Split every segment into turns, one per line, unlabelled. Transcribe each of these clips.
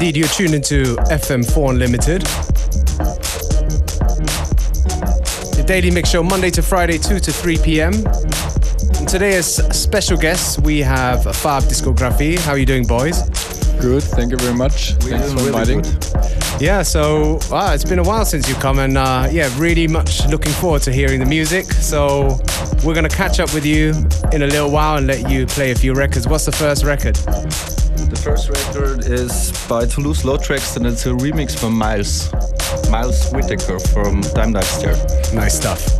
Yes, indeed, you're tuned into FM4 Unlimited. The daily mix show, Monday to Friday, 2 to 3 p.m. And today, as special guests, we have Fab Discography. How are you doing, boys?
Good, thank you very much.
We're
Thanks for
really
inviting.
good.
Yeah, so wow, it's been a while since you've come, and uh, yeah, really much looking forward to hearing the music. So we're gonna catch up with you in a little while and let you play a few records. What's the first record?
The first record is by Toulouse Low Trax and it's a remix from Miles. Miles Whittaker from Time Dive
Nice stuff.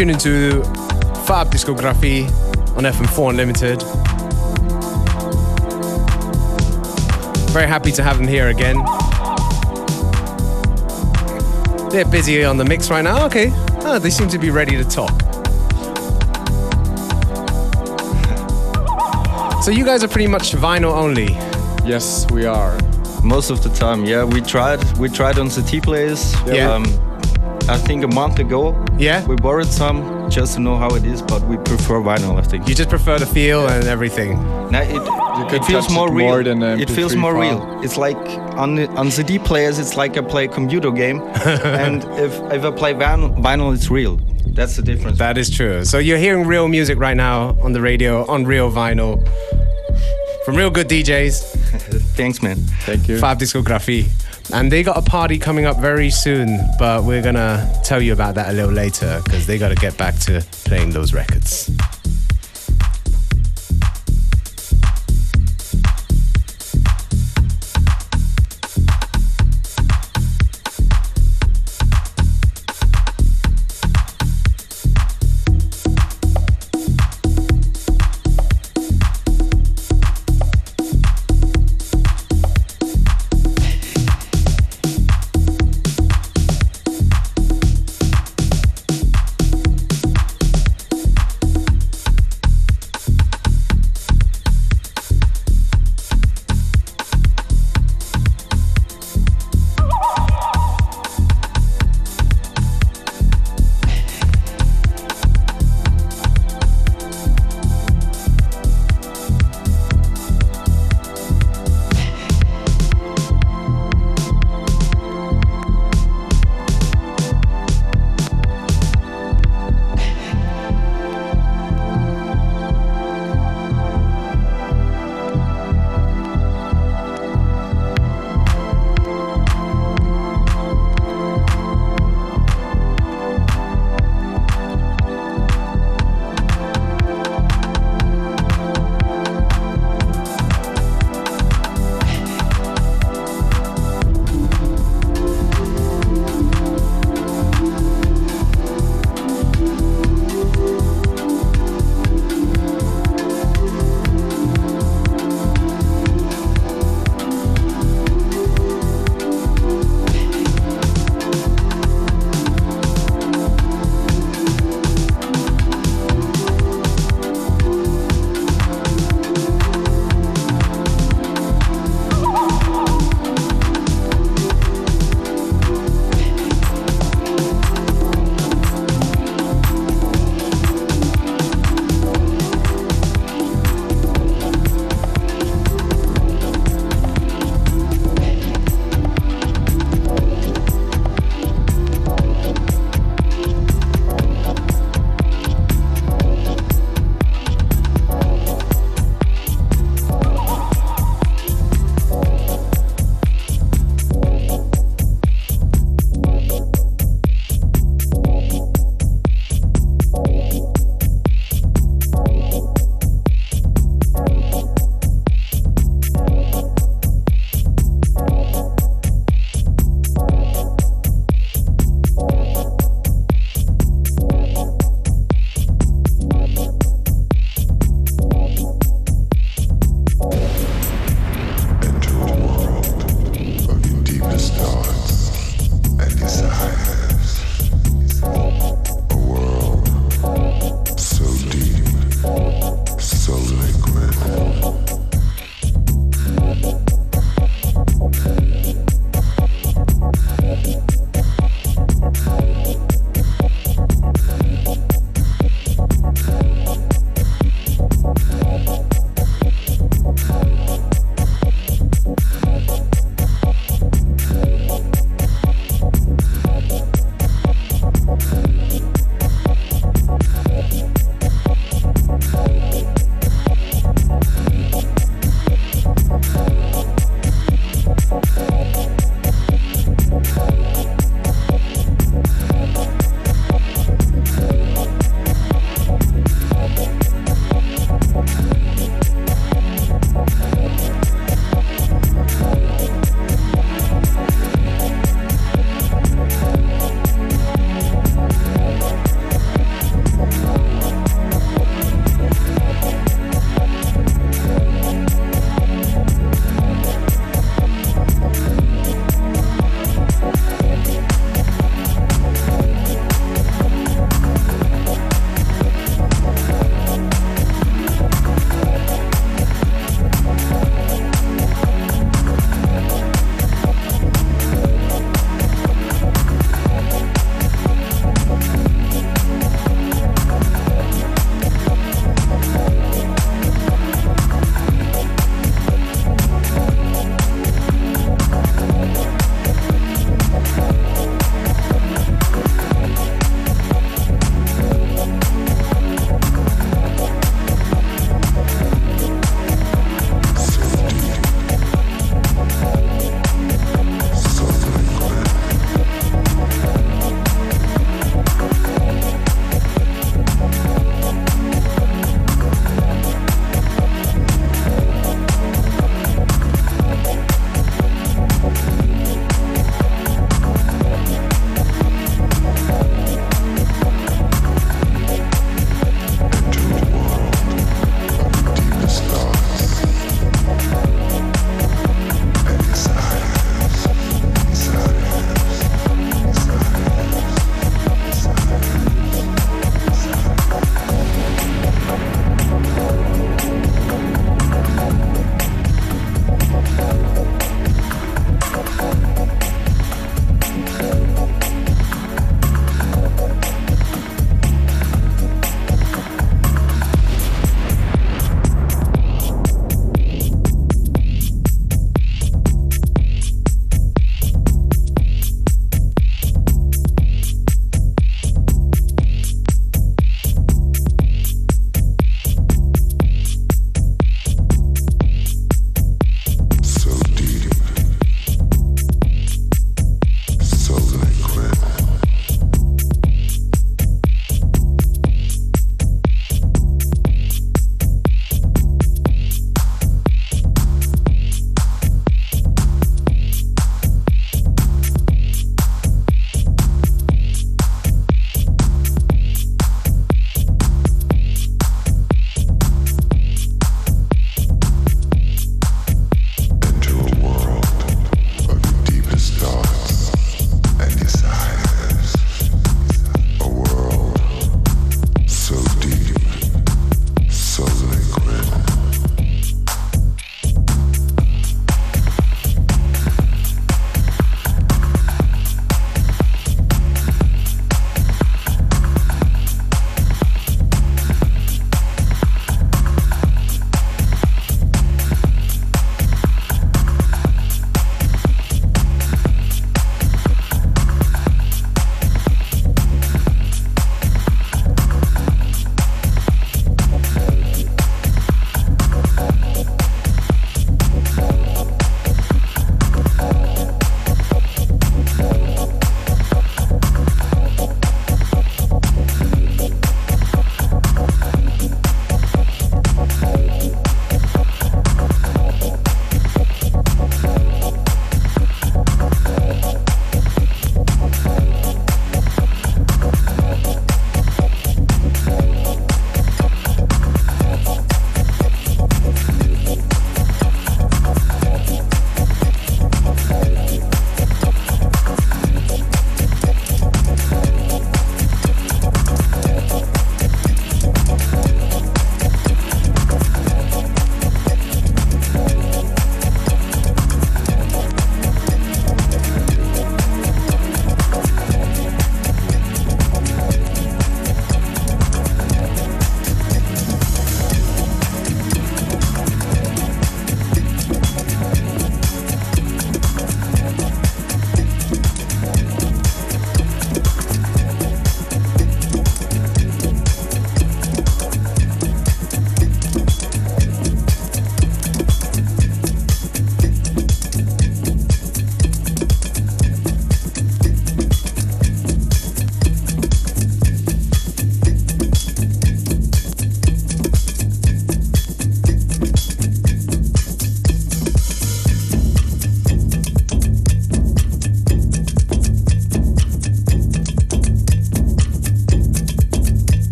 You tune into Fab Discography on FM4 Unlimited. Very happy to have them here again. They're busy on the mix right now. Okay. Oh, they seem to be ready to talk. So you guys are pretty much vinyl only.
Yes, we are.
Most of the time, yeah. We tried. We tried on CD players.
Yeah.
Um, I think a month ago.
Yeah?
We borrowed some just to know how it is, but we prefer vinyl. I think.
You just prefer the feel and everything.
Now it, it feels more
it
real.
more than
it feels more
file.
real. It's like on the- on CD players, it's like I play a computer game, and if if I play vinyl, vinyl, it's real. That's the difference.
That is true. So you're hearing real music right now on the radio, on real vinyl, from real good DJs,
Thanks, man.
Thank you.
Fab Discography. And they got a party coming up very soon, but we're gonna tell you about that a little later because they gotta get back to playing those records.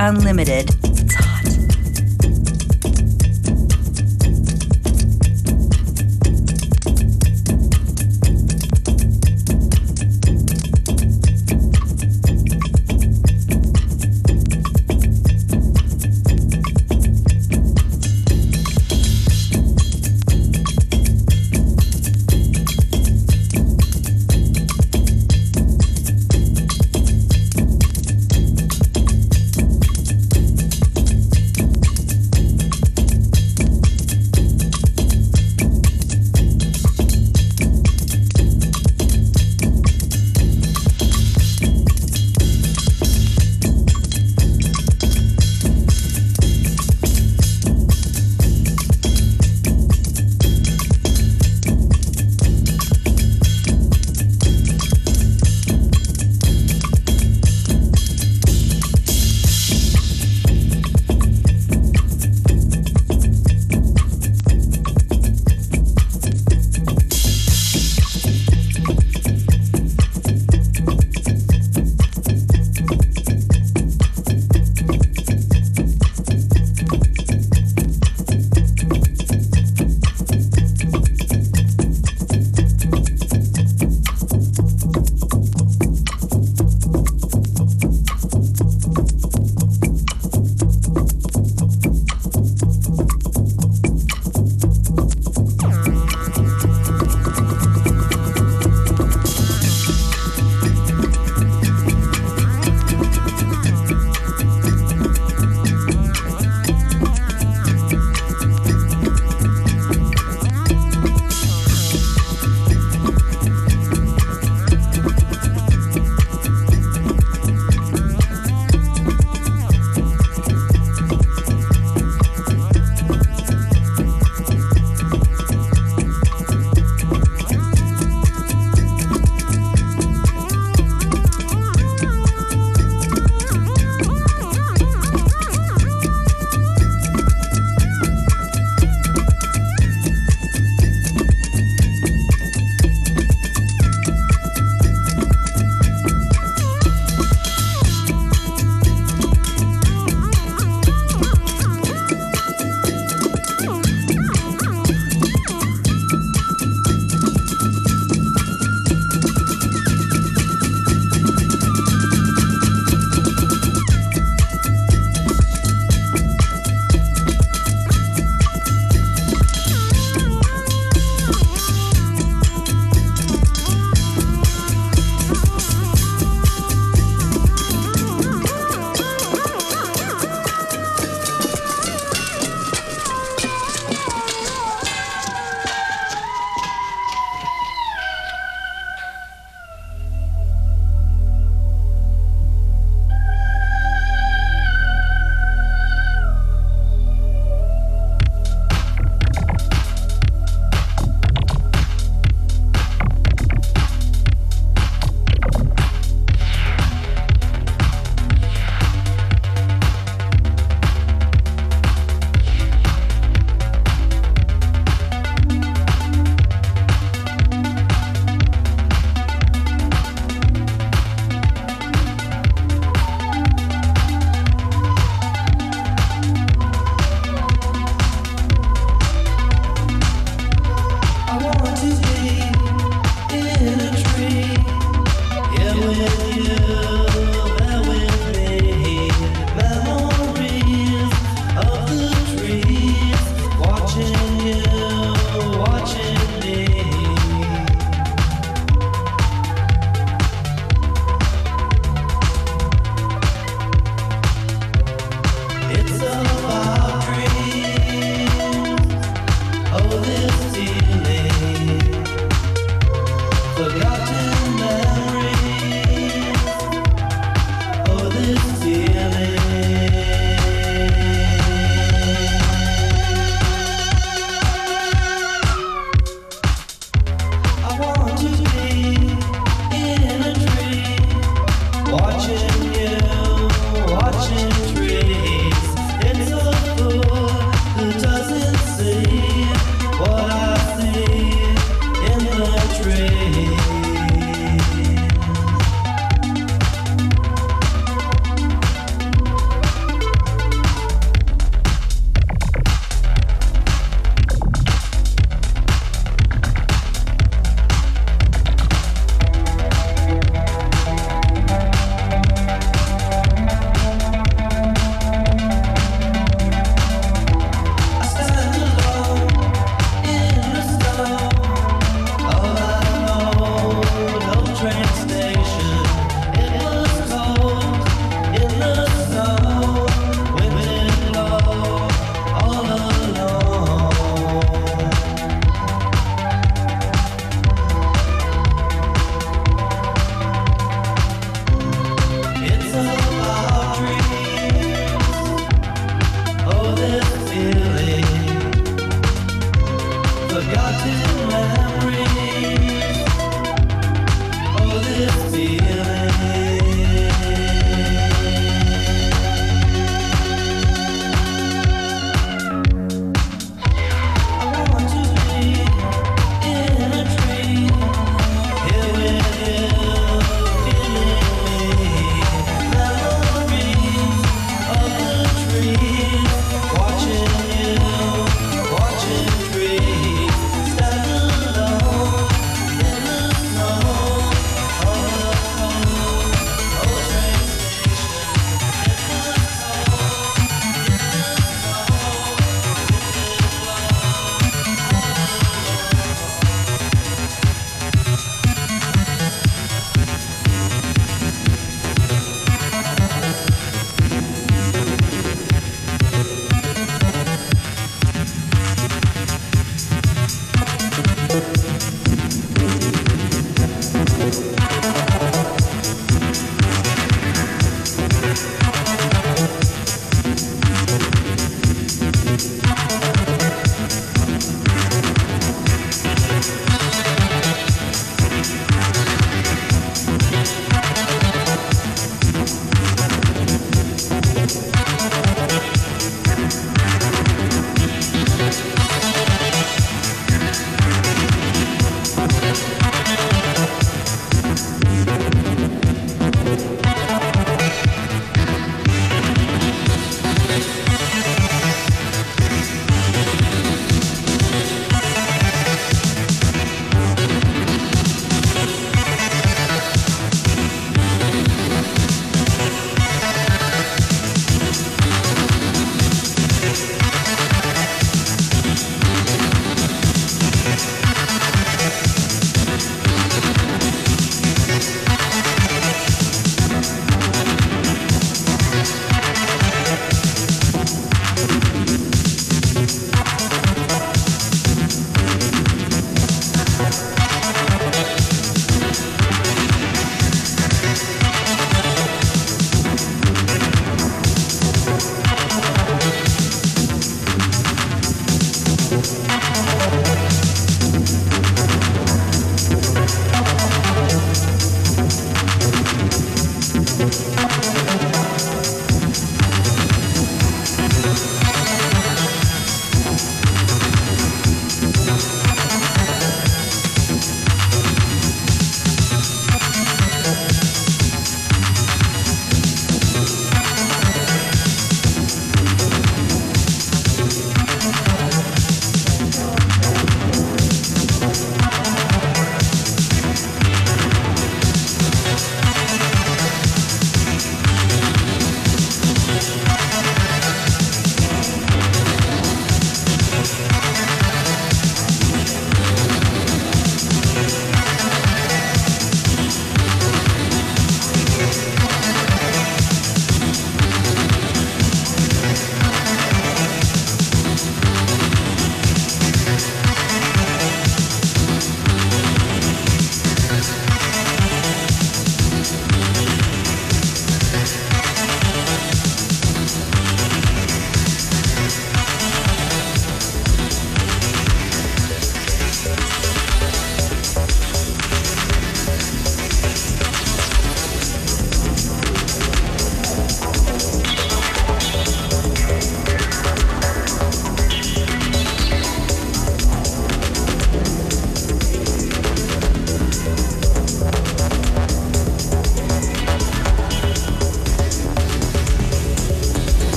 Unlimited.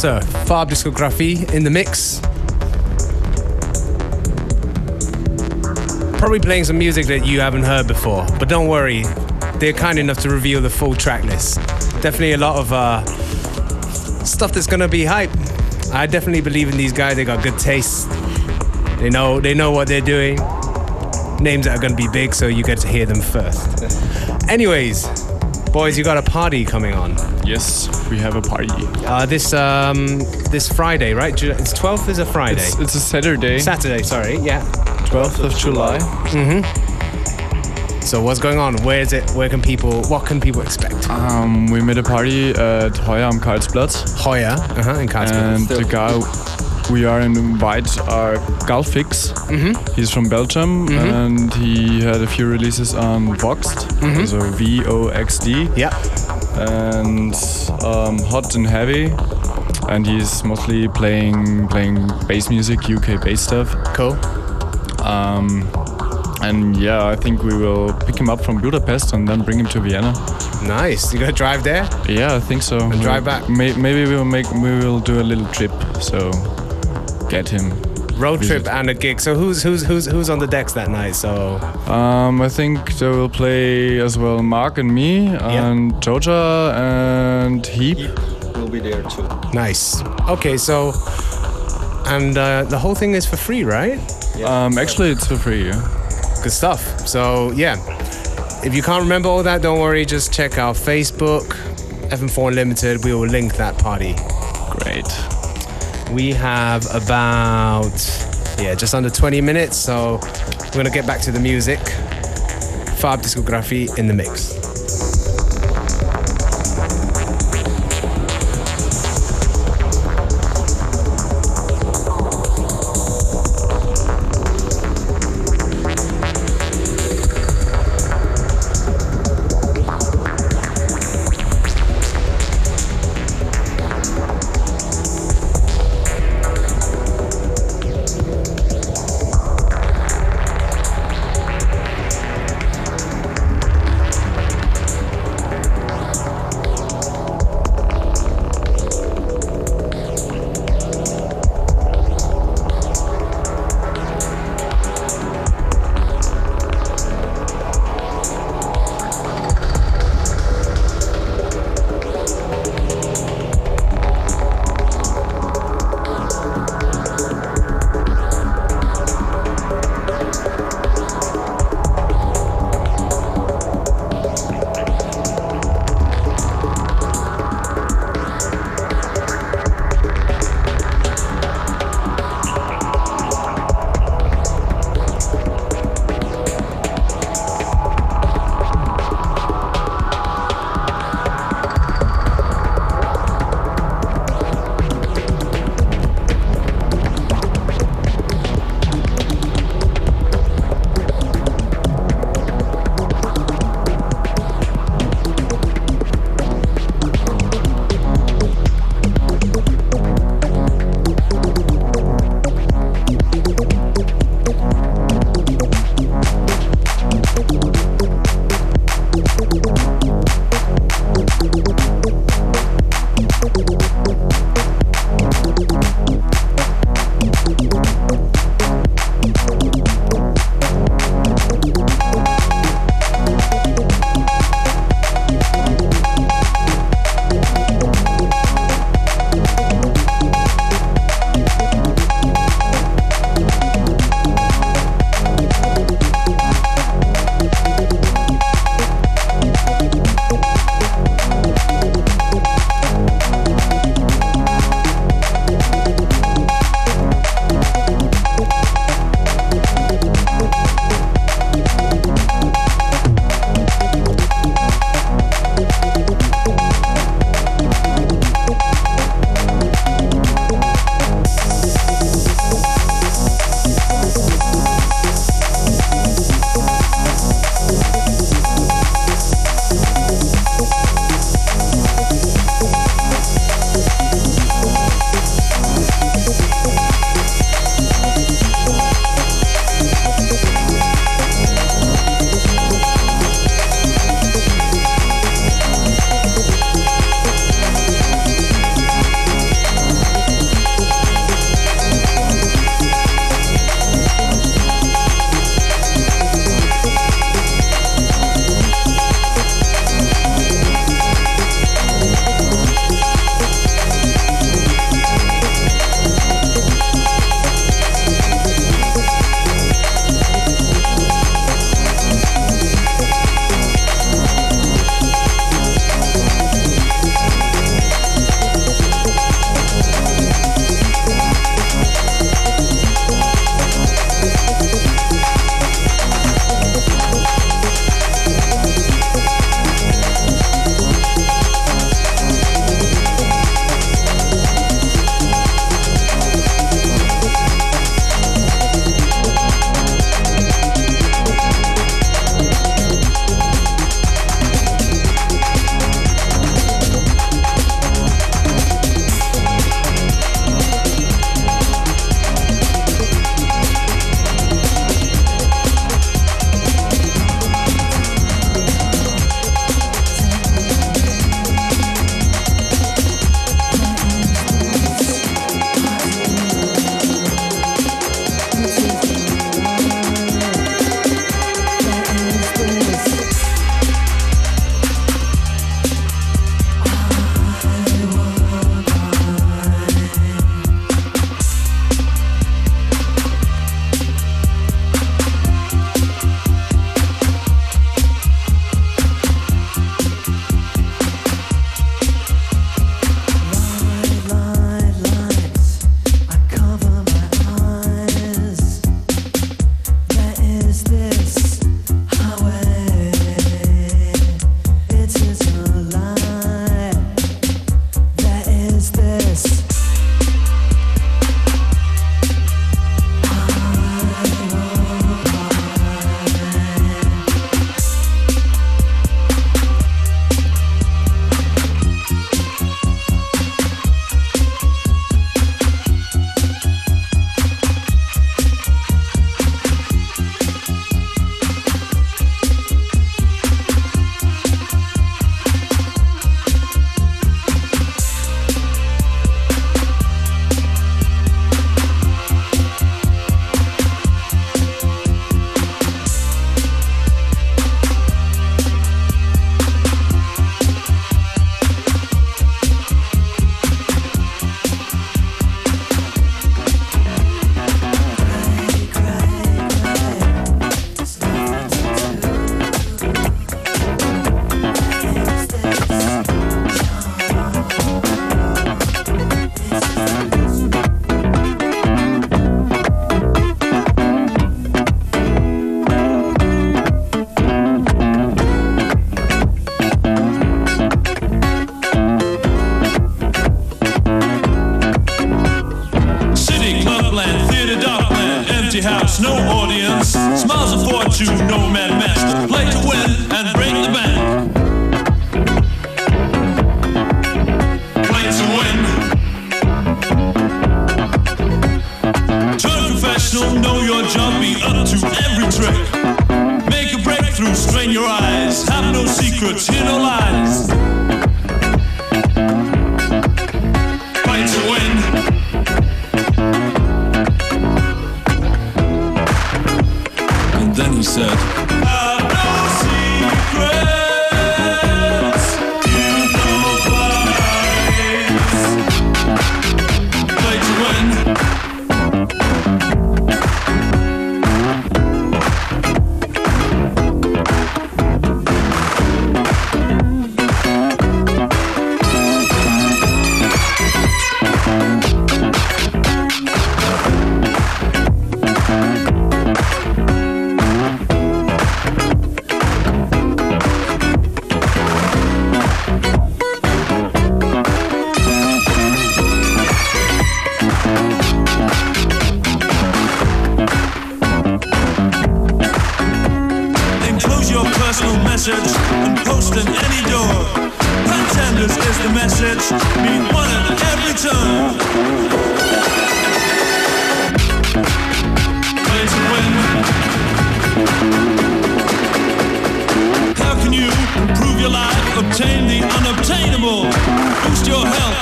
Sir. Farb discography in the mix. Probably playing some music that you haven't heard before, but don't worry, they're kind enough to reveal the full track list. Definitely a lot of uh, stuff that's gonna be hype. I definitely believe in these guys. They got good taste. They know they know what they're doing. names that are to be big, so you get to hear them first. Anyways, boys, you got a party coming on.
Yes, we have a party.
Uh, this um, this Friday, right? Ju- It's 12th is a Friday.
It's, it's a Saturday,
Saturday, sorry. Yeah.
12th of July.
So what's going on? Where is it? Where can people? What can people expect?
Um, we made a party at Heuer am Karlsplatz,
Hoya, uh-huh, in Karlsruhe.
and the guy we are invite are Galfix. He's from Belgium, and he had a few releases on Voxed, so V O X D,
Yeah.
And um, Hot and Heavy. And he's mostly playing playing bass music, UK bass stuff.
Cool.
Um, and yeah, I think we will pick him up from Budapest and then bring him to Vienna.
Nice. You gonna drive there?
Yeah, I think so. And
drive back?
May, maybe we'll make we will do a little trip. So get him.
Road
Visit.
trip and a gig. So who's who's who's who's on the decks that night? So
Um, I think they will play as well Mark and me and Joja and Heap.
Will be there too.
nice. Okay, so and uh, the whole thing is for free, right? Yeah.
Um, actually, it's for free. yeah.
Good stuff. So yeah, if you can't remember all that, don't worry. Just check our Facebook, FM4 Limited. We will link that party.
Great.
We have about yeah, just under 20 minutes. So we're gonna get back to the music. Fab discography in the mix.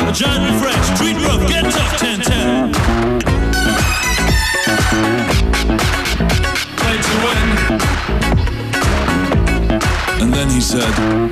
A giant refresh. treat rough, get tough, ten ten. Play to win. And then he said.